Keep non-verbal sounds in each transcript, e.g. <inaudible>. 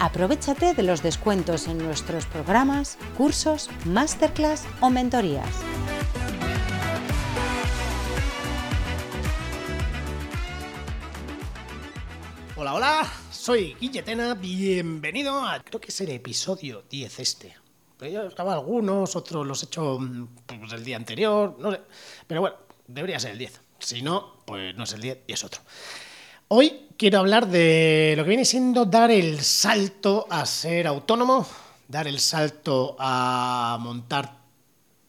Aprovechate de los descuentos en nuestros programas, cursos, masterclass o mentorías. Hola, hola, soy Guilletena, bienvenido a, creo que es el episodio 10 este. Yo grabado algunos, otros los he hecho pues, el día anterior, no sé. Pero bueno, debería ser el 10. Si no, pues no es el 10 y es otro. Hoy quiero hablar de lo que viene siendo dar el salto a ser autónomo, dar el salto a montar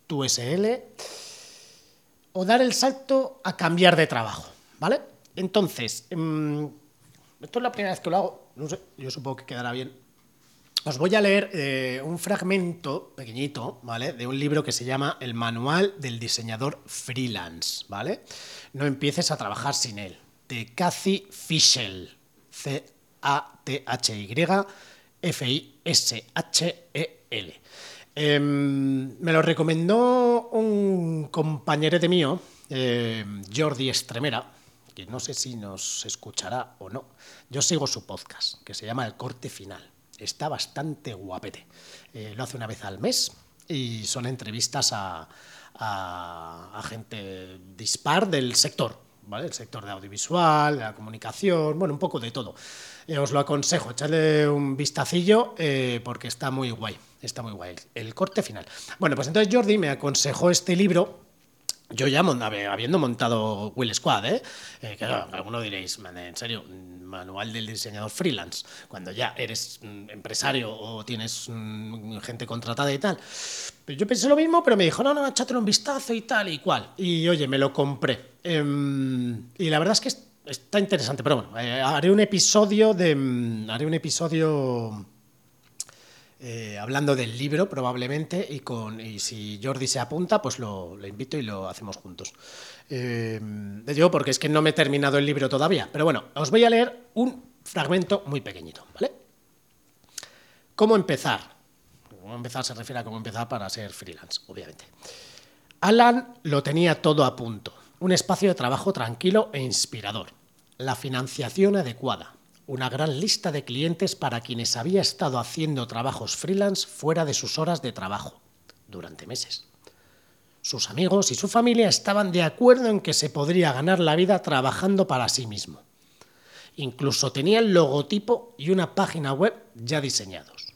tu SL o dar el salto a cambiar de trabajo, ¿vale? Entonces, mm, esto es la primera vez que lo hago, no sé, yo supongo que quedará bien. Os voy a leer eh, un fragmento pequeñito, ¿vale? De un libro que se llama El Manual del Diseñador Freelance, ¿vale? No empieces a trabajar sin él, de Cathy Fischel, C-A-T-H-Y, F-I-S-H-E-L. Em, me lo recomendó un compañerete mío, eh, Jordi Estremera, que no sé si nos escuchará o no. Yo sigo su podcast, que se llama El Corte Final. Está bastante guapete. Eh, lo hace una vez al mes y son entrevistas a, a gente dispar del sector, ¿vale? El sector de audiovisual, de la comunicación, bueno, un poco de todo. Eh, os lo aconsejo, echarle un vistacillo eh, porque está muy guay, está muy guay. El corte final. Bueno, pues entonces Jordi me aconsejó este libro yo ya habiendo montado Will Squad, ¿eh? eh que alguno diréis, en serio, manual del diseñador freelance, cuando ya eres mm, empresario o tienes mm, gente contratada y tal. Yo pensé lo mismo, pero me dijo, no, no, échatelo un vistazo y tal y cual. Y oye, me lo compré. Em, y la verdad es que está interesante, pero bueno, eh, haré un episodio de. Mm, haré un episodio eh, hablando del libro probablemente y, con, y si Jordi se apunta, pues lo, invito y lo hacemos juntos. Eh, digo porque es que no me he terminado el libro todavía, pero bueno, os voy a leer un fragmento muy pequeñito, ¿vale? ¿Cómo empezar? ¿Cómo empezar se refiere a cómo empezar para ser freelance, obviamente. Alan lo tenía todo a punto, un espacio de trabajo tranquilo e inspirador, la financiación adecuada, una gran lista de clientes para quienes había estado haciendo trabajos freelance fuera de sus horas de trabajo durante meses. Sus amigos y su familia estaban de acuerdo en que se podría ganar la vida trabajando para sí mismo. Incluso tenía el logotipo y una página web ya diseñados.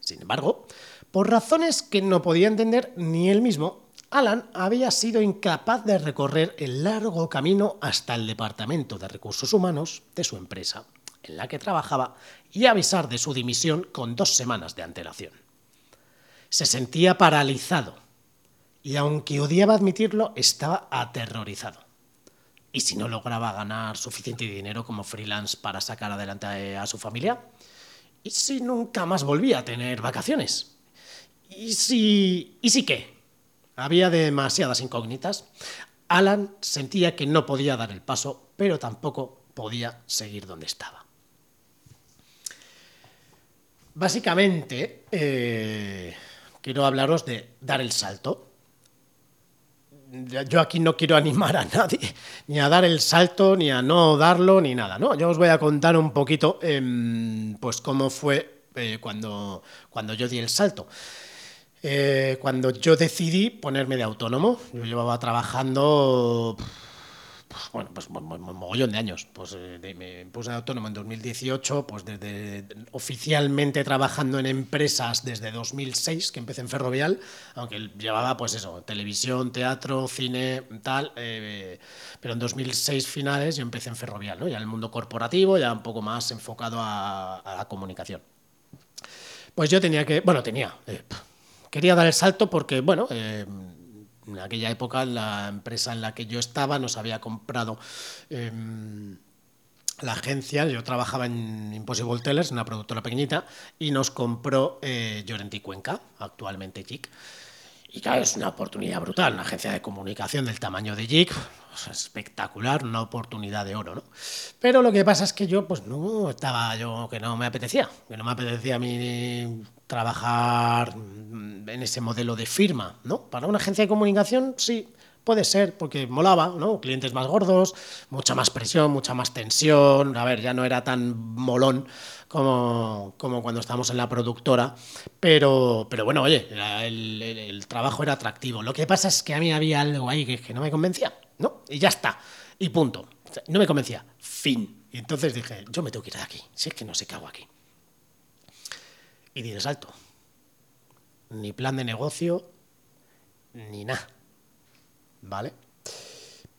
Sin embargo, por razones que no podía entender ni él mismo, Alan había sido incapaz de recorrer el largo camino hasta el Departamento de Recursos Humanos de su empresa, en la que trabajaba, y avisar de su dimisión con dos semanas de antelación. Se sentía paralizado y, aunque odiaba admitirlo, estaba aterrorizado. ¿Y si no lograba ganar suficiente dinero como freelance para sacar adelante a su familia? ¿Y si nunca más volvía a tener vacaciones? ¿Y si... ¿Y si qué? Había demasiadas incógnitas. Alan sentía que no podía dar el paso, pero tampoco podía seguir donde estaba. Básicamente, eh, quiero hablaros de dar el salto. Yo aquí no quiero animar a nadie, <laughs> ni a dar el salto, ni a no darlo, ni nada. ¿no? Yo os voy a contar un poquito em, pues cómo fue eh, cuando, cuando yo di el salto. Eh, cuando yo decidí ponerme de autónomo, yo llevaba trabajando, bueno, pues mogollón de años. Pues eh, me puse de autónomo en 2018, pues desde oficialmente trabajando en empresas desde 2006, que empecé en Ferrovial, aunque llevaba pues eso, televisión, teatro, cine, tal, eh, pero en 2006 finales yo empecé en Ferrovial, ¿no? ya en el mundo corporativo, ya un poco más enfocado a, la comunicación. Pues yo tenía que, bueno, tenía, quería dar el salto porque, bueno, eh, en aquella época la empresa en la que yo estaba nos había comprado em, la agencia, yo trabajaba en Impossible Tellers, una productora pequeñita, y nos compró eh, Llorenti Cuenca, actualmente JIC. Y claro, es una oportunidad brutal, una agencia de comunicación del tamaño de JIC, espectacular, una oportunidad de oro, ¿no? Pero lo que pasa es que yo, pues no estaba yo, que no me apetecía, que no me apetecía a mí trabajar en ese modelo de firma, ¿no? Para una agencia de comunicación, sí, Puede ser, porque molaba, ¿no? Clientes más gordos, mucha más presión, mucha más tensión. A ver, ya no era tan molón como, como cuando estábamos en la productora. Pero, pero bueno, oye, el, trabajo era atractivo. Lo que pasa es que a mí había algo ahí que, no me convencía, ¿no? Y ya está. Y punto. No me convencía. Fin. Y entonces dije, yo me tengo que ir de aquí. Si es que no sé qué hago aquí. Y di salto. Ni plan de negocio, ni nada. ¿Vale?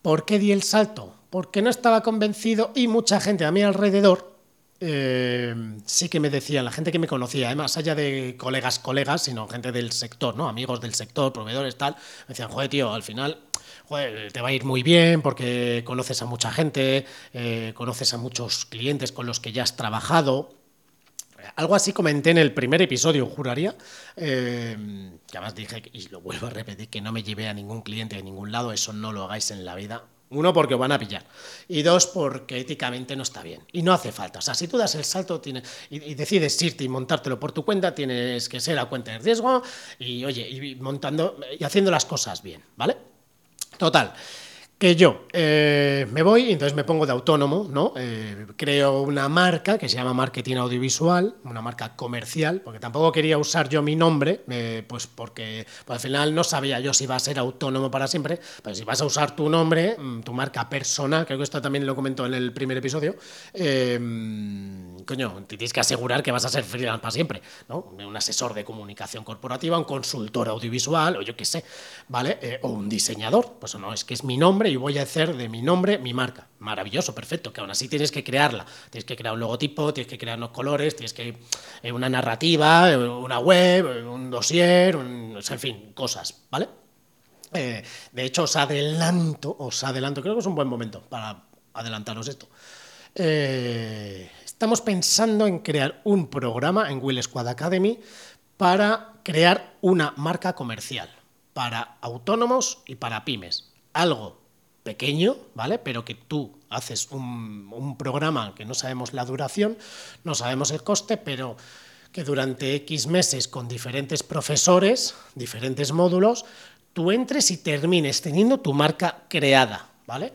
¿Por qué di el salto? Porque no estaba convencido y mucha gente a mi alrededor eh, sí que me decían, la gente que me conocía, además allá de colegas, colegas, sino gente del sector, ¿no? Amigos del sector, proveedores, tal, me decían, joder, tío, al final te va a ir muy bien porque conoces a mucha gente, eh, conoces a muchos clientes con los que ya has trabajado, algo así comenté en el primer episodio, juraría, eh, que además dije, y lo vuelvo a repetir, que no me llevé a ningún cliente de ningún lado, eso no lo hagáis en la vida. Uno, porque os van a pillar. Y dos, porque éticamente no está bien. Y no hace falta. O sea, si tú das el salto y, y, decides irte y montártelo por tu cuenta, tienes que ser a cuenta de riesgo y, oye, y montando y haciendo las cosas bien, ¿vale? Total que yo eh, me voy y entonces me pongo de autónomo, ¿no? Eh, creo una marca que se llama Marketing Audiovisual, una marca comercial, porque tampoco quería usar yo mi nombre, eh, pues porque pues al final no sabía yo si iba a ser autónomo para siempre, pero si vas a usar tu nombre, mm, tu marca personal, creo que esto también lo comentó en el primer episodio, coño, te tienes que asegurar que vas a ser freelance para siempre, ¿no? Un asesor de comunicación corporativa, un consultor audiovisual, o yo qué sé, ¿vale? o un diseñador, pues no, es que es mi nombre y voy a hacer de mi nombre mi marca. Maravilloso, perfecto, que aún así tienes que crearla. Tienes que crear un logotipo, tienes que crear unos colores, tienes que eh, una narrativa, eh, una web, eh, un dossier, en fin, cosas, ¿vale? de hecho, os adelanto, os adelanto, creo que es un buen momento para adelantaros esto. estamos pensando en crear un programa en Will Squad Academy para crear una marca comercial para autónomos y para pymes. Algo pequeño, ¿vale? Pero que tú haces un, programa que no sabemos la duración, no sabemos el coste, pero que durante X meses con diferentes profesores, diferentes módulos, tú entres y termines teniendo tu marca creada, ¿vale?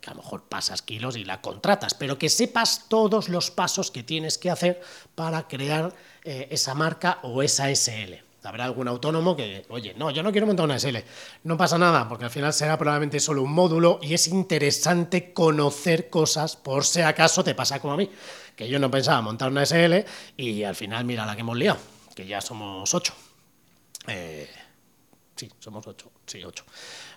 Que a lo mejor pasas kilos y la contratas, pero que sepas todos los pasos que tienes que hacer para crear eh, esa marca o esa SL. Habrá algún autónomo que, oye, no, yo no quiero montar una SL. No pasa nada, porque al final será probablemente solo un módulo y es interesante conocer cosas por si acaso te pasa como a mí, que yo no pensaba montar una SL y al final mira la que hemos liado, que ya somos ocho. Eh, sí, somos ocho, sí, ocho.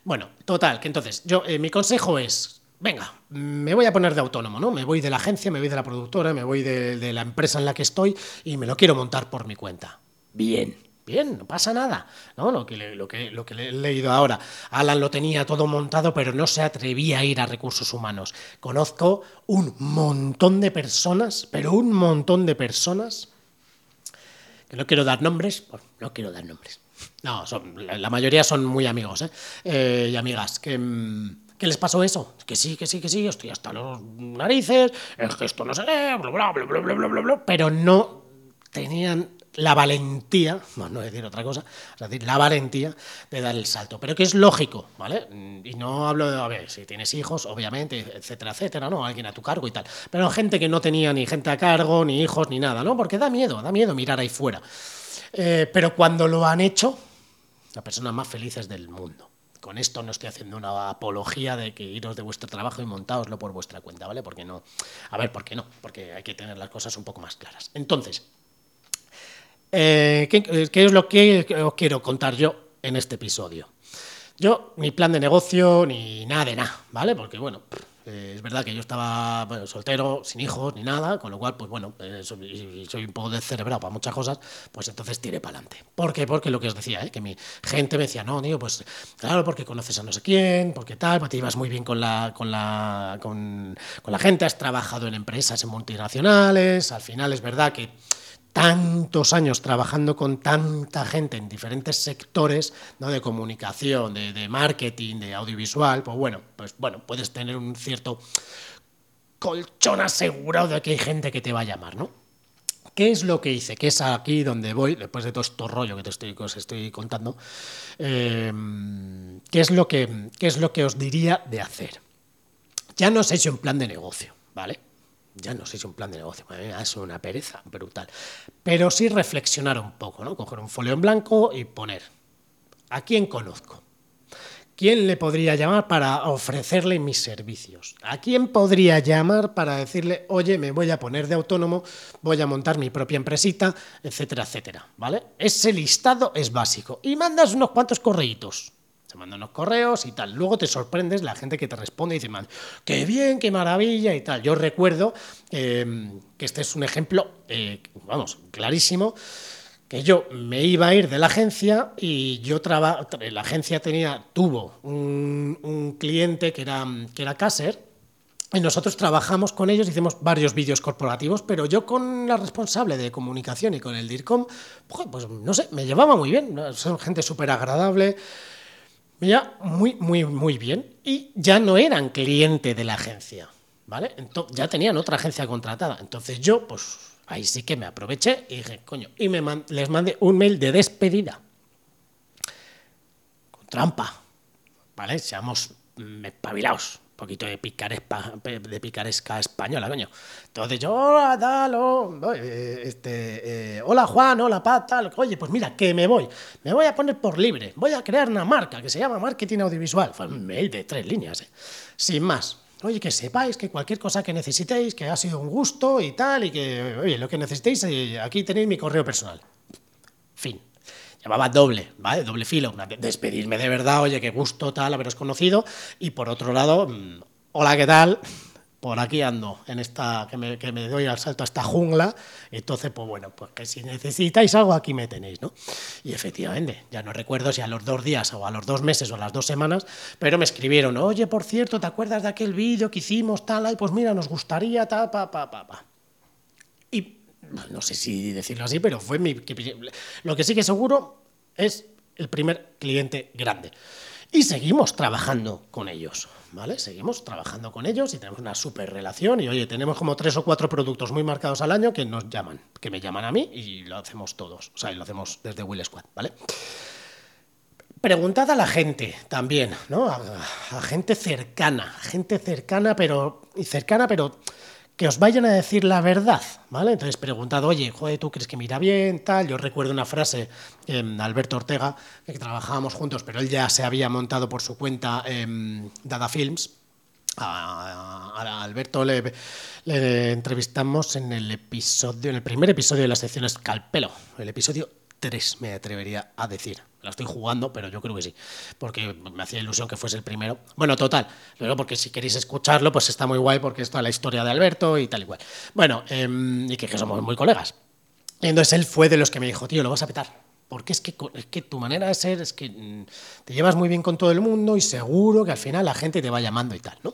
Bueno, total, que entonces, yo, eh, mi consejo es, venga, me voy a poner de autónomo, ¿no? Me voy de la agencia, me voy de la productora, me voy de, de la empresa en la que estoy y me lo quiero montar por mi cuenta. Bien, Bien, no pasa nada. ¿no? Lo, que lo, que, lo que he leído ahora. Alan lo tenía todo montado, pero no se atrevía a ir a recursos humanos. Conozco un montón de personas, pero un montón de personas, que no quiero dar nombres, no quiero dar nombres. No, la mayoría son muy amigos ¿eh? Eh, y amigas. Que, mm, ¿Qué les pasó eso? Que sí, que sí, que sí, estoy hasta los narices, es que esto no se lee, bla, bla, bla, bla, bla, bla, bla, pero no tenían la valentía, no, no decir otra cosa, es decir, la valentía de dar el salto. Pero que es lógico, ¿vale? Y no hablo de, a ver, si tienes hijos, obviamente, etcétera, etcétera, ¿no? Alguien a tu cargo y tal. Pero gente que no tenía ni gente a cargo, ni hijos, ni nada, ¿no? Porque da miedo, da miedo mirar ahí fuera. Eh, pero cuando lo han hecho, las personas más felices del mundo. Con esto no estoy haciendo una apología de que iros de vuestro trabajo y montaoslo por vuestra cuenta, ¿vale? Porque no. A ver, ¿por qué no? Porque hay que tener las cosas un poco más claras. Entonces, eh, ¿qué, es lo que os quiero contar yo en este episodio? Yo, ni plan de negocio, ni nada de nada, ¿vale? Porque, bueno, Eh, es verdad que yo estaba bueno, soltero, sin hijos ni nada, con lo cual, pues bueno, eh, soy, soy, un poco descerebrado para muchas cosas, pues entonces tiré para adelante. ¿Por qué? Porque lo que os decía, ¿eh? que mi gente me decía, no, tío, pues claro, porque conoces a no sé quién, porque tal, pues te ibas muy bien con la, con la, con, con la gente, has trabajado en empresas, en multinacionales, al final es verdad que tantos años trabajando con tanta gente en diferentes sectores ¿no? de comunicación, de, marketing, de audiovisual, pues bueno, pues bueno, puedes tener un cierto colchón asegurado de que hay gente que te va a llamar, ¿no? ¿Qué es lo que hice? Que es aquí donde voy, después de todo este rollo que, te estoy, os estoy contando, em, ¿qué, es lo que, ¿qué es lo que os diría de hacer? Ya no sé si un plan de negocio, ¿vale? Ya no sé si un plan de negocio, es una pereza brutal. Pero sí reflexionar un poco, ¿no? Coger un folio en blanco y poner, ¿a quién conozco? ¿Quién le podría llamar para ofrecerle mis servicios? ¿A quién podría llamar para decirle, oye, me voy a poner de autónomo, voy a montar mi propia empresita, etcétera, etcétera? ¿Vale? Ese listado es básico. Y mandas unos cuantos correitos te mandan unos correos y tal. Luego te sorprendes la gente que te responde y dice, qué bien, qué maravilla y tal. Yo recuerdo em, que este es un ejemplo, eh, vamos, clarísimo, que yo me iba a ir de la agencia y yo traba, la agencia tenía, tuvo un, cliente que era, que era Caser, y nosotros trabajamos con ellos, hicimos varios vídeos corporativos, pero yo con la responsable de comunicación y con el DIRCOM, pues, pues no sé, me llevaba muy bien, son gente súper agradable, muy, muy, muy bien. Y ya no eran cliente de la agencia, ¿vale? Entonces, ya tenían otra agencia contratada. Entonces yo, pues ahí sí que me aproveché y dije, coño, y me les mandé un mail de despedida. Con trampa, ¿vale? Seamos mm, espabilados poquito de, de picaresca española, coño. Entonces yo, hola, eh, este, eh, hola Juan, hola Pat, oye, pues mira, que me voy, me voy a poner por libre, voy a crear una marca que se llama Marketing Audiovisual. Un mail de tres líneas, eh. sin más. Oye, que sepáis que cualquier cosa que necesitéis, que ha sido un gusto y tal, y que, oye, lo que necesitéis, aquí tenéis mi correo personal. Fin llamaba doble, ¿vale? Doble filo, despedirme de verdad, oye, qué gusto tal haberos conocido, y por otro lado, mm, hola, ¿qué tal? Por aquí ando, en esta, que me, que me doy al salto a esta jungla, entonces, pues bueno, pues que si necesitáis algo, aquí me tenéis, ¿no? Y efectivamente, ya no recuerdo si a los dos días o a los dos meses o a las dos semanas, pero me escribieron, oye, por cierto, ¿te acuerdas de aquel vídeo que hicimos, tal, ay, pues mira, nos gustaría, tal, pa, pa, pa, pa. No sé si decirlo así, pero fue mi... Lo que sí que seguro es el primer cliente grande. Y seguimos trabajando con ellos, ¿vale? Seguimos trabajando con ellos y tenemos una súper relación y oye, tenemos como tres o cuatro productos muy marcados al año que nos llaman, que me llaman a mí y lo hacemos todos, o sea, y lo hacemos desde Will Squad, ¿vale? Preguntad a la gente también, ¿no? A, a gente cercana, gente cercana, pero... y cercana, pero que os vayan a decir la verdad, ¿vale? Entonces preguntad, oye, joder, ¿tú crees que mira bien? Tal. Yo recuerdo una frase de Alberto Ortega, que trabajábamos juntos, pero él ya se había montado por su cuenta en Dada Films. A, Alberto le, le, entrevistamos en el episodio, en el primer episodio de la sección Escalpelo, el episodio 3, me atrevería a decir la estoy jugando, pero yo creo que sí, porque me hacía ilusión que fuese el primero. Bueno, total, luego porque si queréis escucharlo, pues está muy guay porque está la historia de Alberto y tal y cual. Bueno, em, y que, somos muy colegas. entonces él fue de los que me dijo, tío, lo vas a petar. Porque es que, es que tu manera de ser es que mm, te llevas muy bien con todo el mundo y seguro que al final la gente te va llamando y tal, ¿no?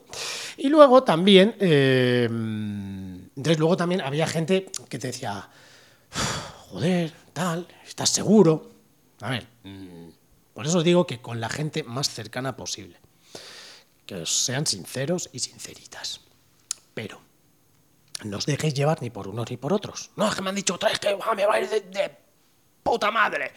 Y luego también, em, entonces luego también había gente que te decía, joder, tal, ¿estás seguro? A ver, mm, por eso os digo que con la gente más cercana posible. Que os sean sinceros y sinceritas. Pero no os dejéis llevar ni por unos ni por otros. No, es que me han dicho otra vez que me va a ir de, puta madre.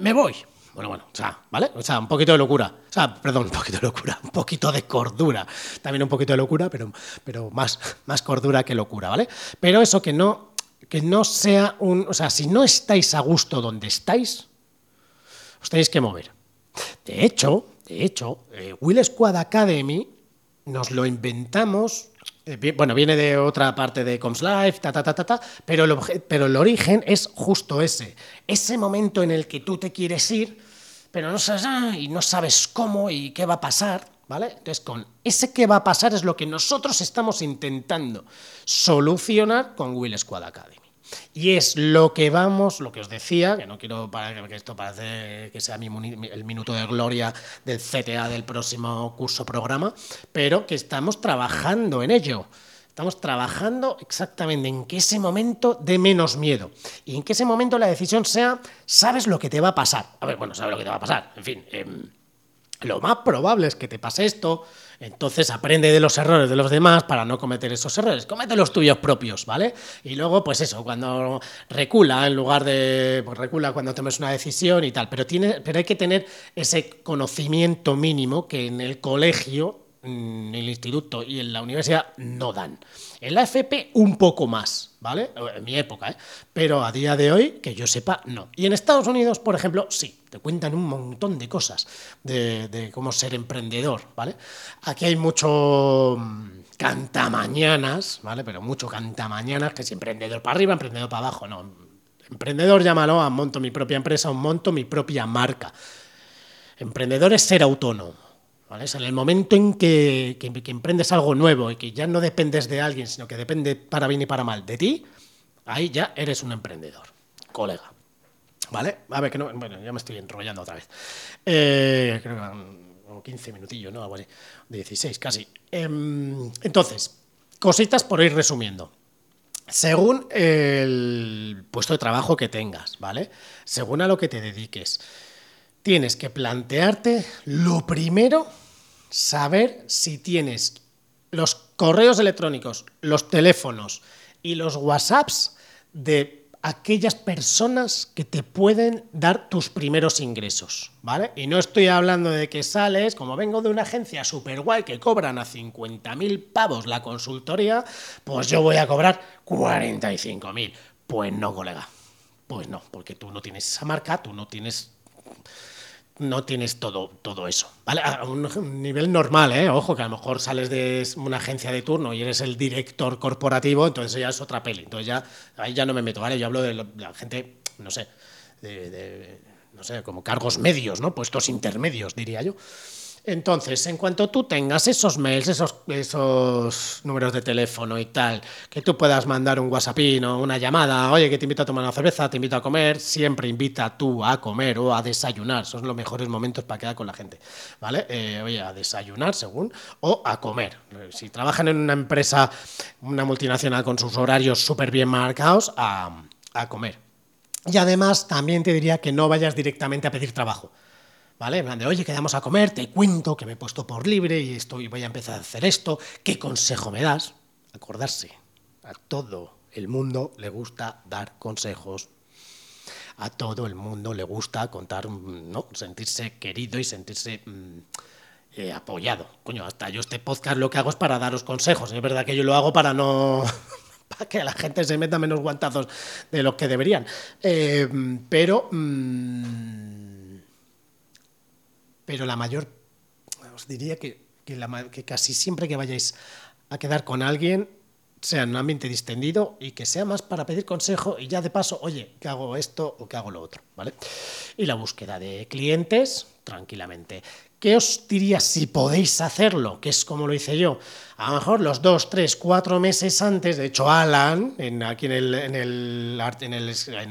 Me voy. Bueno, bueno, o sea, ¿vale? O sea, un poquito de locura. O sea, perdón, un poquito de locura, un poquito de cordura. También un poquito de locura, pero, pero más, más cordura que locura, ¿vale? Pero eso que no que no sea un... O sea, si no estáis a gusto donde estáis, os tenéis que mover. De hecho, de hecho, eh, Will Squad Academy nos lo inventamos eh, bueno, viene de otra parte de Coms Life, ta, ta, ta, ta, ta, pero el, pero el origen es justo ese. Ese momento en el que tú te quieres ir, pero no sabes, ah, y no sabes cómo y qué va a pasar, ¿Vale? Entonces, con ese qué va a pasar es lo que nosotros estamos intentando solucionar con Will Squad Academy. Y es lo que vamos, lo que os decía, que no quiero para que esto parece que sea el minuto de gloria del CTA del próximo curso programa, pero que estamos trabajando en ello. Estamos trabajando exactamente en que ese momento dé menos miedo y en que ese momento la decisión sea, sabes lo que te va a pasar. A ver, bueno, sabes lo que te va a pasar. En fin, em, lo más probable es que te pase esto, entonces aprende de los errores de los demás para no cometer esos errores. Comete los tuyos propios, ¿vale? Y luego, pues eso, cuando recula, en lugar de. Pues recula cuando tomes una decisión y tal. Pero, tiene, pero hay que tener ese conocimiento mínimo que en el colegio en el instituto y en la universidad no dan. En la FP un poco más, ¿vale? En mi época, ¿eh? Pero a día de hoy, que yo sepa, no. Y en Estados Unidos, por ejemplo, sí, te cuentan un montón de cosas de, cómo ser emprendedor, ¿vale? Aquí hay mucho mm, cantamañanas, ¿vale? Pero mucho cantamañanas, que es emprendedor para arriba, emprendedor para abajo, no. Emprendedor, llámalo a monto mi propia empresa, un monto mi propia marca. Emprendedor es ser autónomo es en el momento en que, emprendes algo nuevo y que ya no dependes de alguien, sino que depende para bien y para mal de ti, ahí ya eres un emprendedor, colega. ¿Vale? A ver, que no, bueno, ya me estoy enrollando otra vez. Eh, creo que como 15 minutillos, ¿no? 16 casi. Em, entonces, cositas por ir resumiendo. Según el puesto de trabajo que tengas, ¿vale? Según a lo que te dediques tienes que plantearte lo primero, saber si tienes los correos electrónicos, los teléfonos y los WhatsApps de aquellas personas que te pueden dar tus primeros ingresos, ¿vale? Y no estoy hablando de que sales, como vengo de una agencia super guay que cobran a 50.000 pavos la consultoría, pues yo voy a cobrar 45.000. Pues no, colega. Pues no, porque tú no tienes esa marca, tú no tienes no tienes todo, todo eso. ¿vale? A un nivel normal, ¿eh? ojo, que a lo mejor sales de una agencia de turno y eres el director corporativo, entonces ya es otra peli. Entonces ya ahí ya no me meto, ¿vale? Yo hablo de la gente, no sé, de, no sé, como cargos medios, ¿no? Puestos intermedios, diría yo. Entonces, en cuanto tú tengas esos mails, esos, números de teléfono y tal, que tú puedas mandar un WhatsApp o una llamada, oye, que te invito a tomar una cerveza, te invito a comer, siempre invita tú a comer o a desayunar, son los mejores momentos para quedar con la gente, ¿vale? Eh, oye, a desayunar según, o a comer. Si trabajan en una empresa, una multinacional con sus horarios súper bien marcados, a comer. Y además también te diría que no vayas directamente a pedir trabajo. ¿Vale? En de, oye, quedamos a comer, te cuento que me he puesto por libre y estoy, voy a empezar a hacer esto, ¿qué consejo me das? Acordarse, a todo el mundo le gusta dar consejos. A todo el mundo le gusta contar, ¿no? sentirse querido y sentirse mm, eh, apoyado. Coño, hasta yo este podcast lo que hago es para daros consejos. Es verdad que yo lo hago para no <laughs> para que la gente se meta menos guantazos de los que deberían. Eh, pero mm, pero la mayor, os diría que, que, casi siempre que vayáis a quedar con alguien, sea en un ambiente distendido y que sea más para pedir consejo y ya de paso, oye, ¿qué hago esto o qué hago lo otro? ¿Vale? Y la búsqueda de clientes, tranquilamente. ¿Qué os diría si podéis hacerlo? Que es como lo hice yo. A lo mejor los dos, tres, cuatro meses antes, de hecho Alan, aquí en el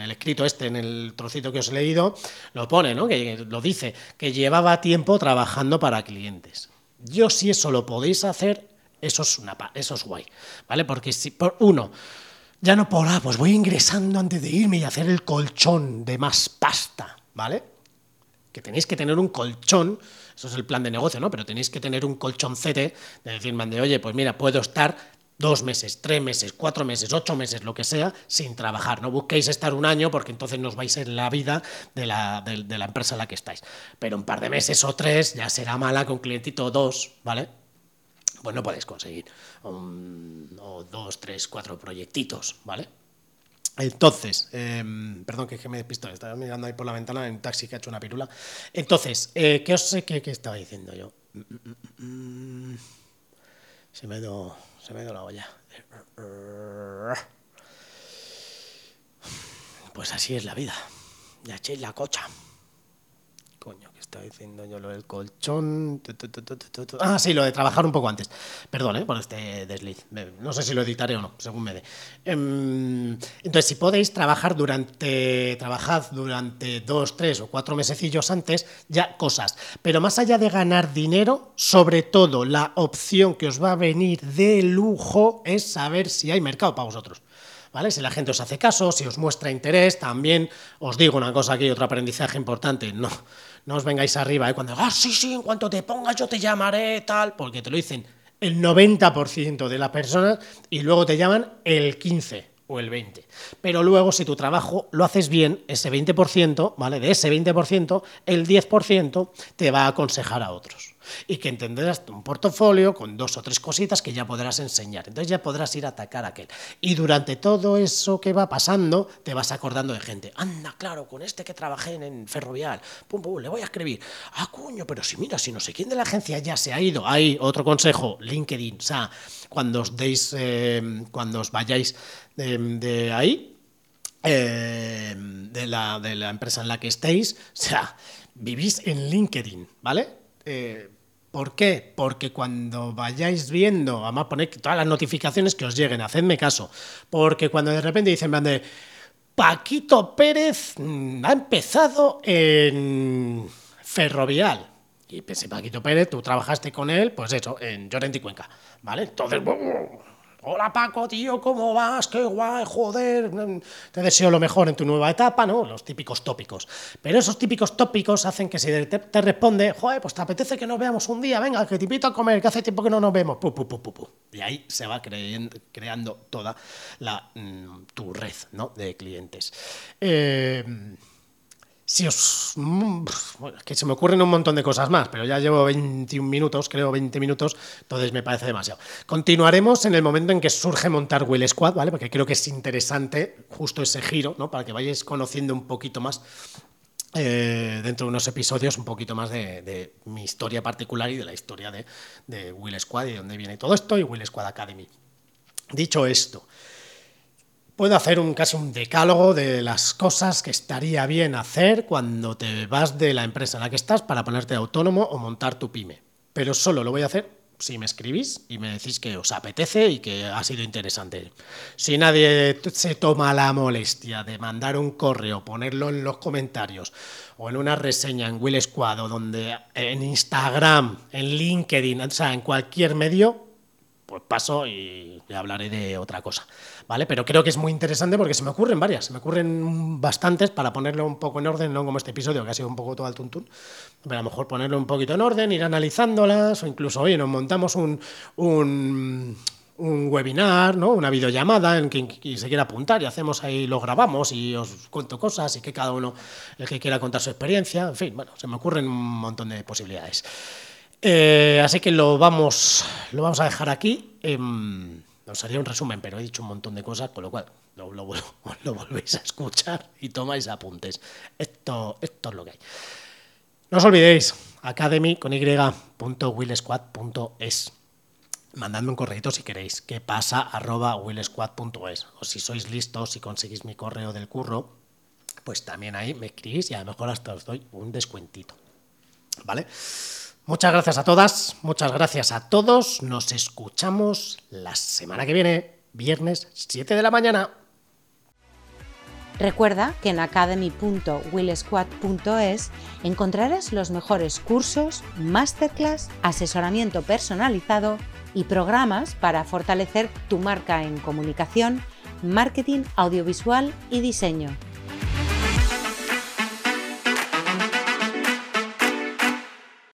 escrito este, en el trocito que os he leído, lo pone, ¿no? que lo dice, que llevaba tiempo trabajando para clientes. Yo si eso lo podéis hacer, eso es, una, eso es guay, ¿vale? Porque si, por uno, ya no por, ah, pues voy ingresando antes de irme y hacer el colchón de más pasta, ¿vale? Que tenéis que tener un colchón eso es el plan de negocio, ¿no? Pero tenéis que tener un colchoncete de decir, mande, oye, pues mira, puedo estar dos meses, tres meses, cuatro meses, ocho meses, lo que sea, sin trabajar. No busquéis estar un año porque entonces nos vais en la vida de la, de, la empresa en la que estáis. Pero un par de meses o tres ya será mala con clientito dos, ¿vale? Pues no podéis conseguir. o dos, tres, cuatro proyectitos, ¿vale? Entonces, em, perdón que, que me despisto, estaba mirando ahí por la ventana en un taxi que ha hecho una pirula. Entonces, eh, ¿qué os sé qué, estaba diciendo yo? Se me dio, se me dio la olla. Pues así es la vida. Ya eché la cocha. Coño, que estaba diciendo yo lo del colchón. Ah, sí, lo de trabajar un poco antes. Perdón, ¿eh? Por este desliz. No sé si lo editaré o no, según me dé. Em, entonces, si podéis trabajar durante. Trabajad durante dos, tres o cuatro mesecillos antes, ya cosas. Pero más allá de ganar dinero, sobre todo la opción que os va a venir de lujo es saber si hay mercado para vosotros. ¿Vale? Si la gente os hace caso, si os muestra interés, también os digo una cosa aquí, otro aprendizaje importante, no, no os vengáis arriba, ¿eh? cuando, ah, sí, sí, en cuanto te pongas yo te llamaré, tal, porque te lo dicen el 90% de las personas y luego te llaman el 15% o el 20%. Pero luego, si tu trabajo lo haces bien, ese 20%, ¿vale? De ese 20%, el 10% te va a aconsejar a otros y que entenderás un portafolio con dos o tres cositas que ya podrás enseñar. Entonces ya podrás ir a atacar a aquel. Y durante todo eso que va pasando, te vas acordando de gente. Anda, claro, con este que trabajé en Ferrovial, pum, pum, le voy a escribir. Ah, coño, pero si mira, si no sé quién de la agencia ya se ha ido. Hay otro consejo, LinkedIn. O sea, cuando os deis, eh, cuando os vayáis de, ahí, eh, de, la, de la empresa en la que estéis, o sea, vivís en LinkedIn, ¿vale? Eh, ¿Por qué? Porque cuando vayáis viendo, vamos a poner todas las notificaciones que os lleguen, hacedme caso, porque cuando de repente dicen, de Paquito Pérez mm, ha empezado en Ferrovial. Y pensé, Paquito Pérez, tú trabajaste con él, pues eso, en Llorente y Cuenca, ¿vale? Entonces, Hola Paco, tío, ¿cómo vas? Qué guay, joder. Te deseo lo mejor en tu nueva etapa, ¿no? Los típicos tópicos. Pero esos típicos tópicos hacen que si te, responde, joder, pues te apetece que nos veamos un día, venga, que te invito a comer, que hace tiempo que no nos vemos. y ahí se va creando toda la, mm, tu red ¿no? de clientes. Eh, si os... Mm, que se me ocurren un montón de cosas más, pero ya llevo 21 minutos, creo 20 minutos, entonces me parece demasiado. Continuaremos en el momento en que surge montar Will Squad, ¿vale? Porque creo que es interesante justo ese giro, ¿no? Para que vayáis conociendo un poquito más eh, dentro de unos episodios un poquito más de, mi historia particular y de la historia de, de Will Squad y de dónde viene todo esto y Will Squad Academy. Dicho esto, Puedo hacer un casi un decálogo de las cosas que estaría bien hacer cuando te vas de la empresa en la que estás para ponerte autónomo o montar tu pyme. Pero solo lo voy a hacer si me escribís y me decís que os apetece y que ha sido interesante. Si nadie se toma la molestia de mandar un correo, ponerlo en los comentarios o en una reseña en Will Squad o donde en Instagram, en LinkedIn, o sea, en cualquier medio, pues paso y hablaré de otra cosa. ¿Vale? Pero creo que es muy interesante porque se me ocurren varias, se me ocurren bastantes para ponerlo un poco en orden, no como este episodio que ha sido un poco todo al tuntún, pero a lo mejor ponerlo un poquito en orden, ir analizándolas, o incluso, oye, nos montamos un, un, webinar, ¿no? una videollamada en quien se quiera apuntar y hacemos ahí, lo grabamos y os cuento cosas y que cada uno, el que quiera contar su experiencia, en fin, bueno, se me ocurren un montón de posibilidades. Eh, así que lo vamos, lo vamos a dejar aquí. Em, os haría un resumen, pero he dicho un montón de cosas, con lo cual lo, lo, <laughs> lo volvéis a escuchar y tomáis apuntes. Esto, esto es lo que hay. No os olvidéis, academy con y.willsquad.es. Mandadme un correo si queréis, que pasa arroba willsquad.es. O si sois listos y conseguís mi correo del curro, pues también ahí me escribís y a lo mejor hasta os doy un descuentito. ¿Vale? Muchas gracias a todas, muchas gracias a todos. Nos escuchamos la semana que viene, viernes 7 de la mañana. Recuerda que en academy.willsquad.es encontrarás los mejores cursos, masterclass, asesoramiento personalizado y programas para fortalecer tu marca en comunicación, marketing audiovisual y diseño.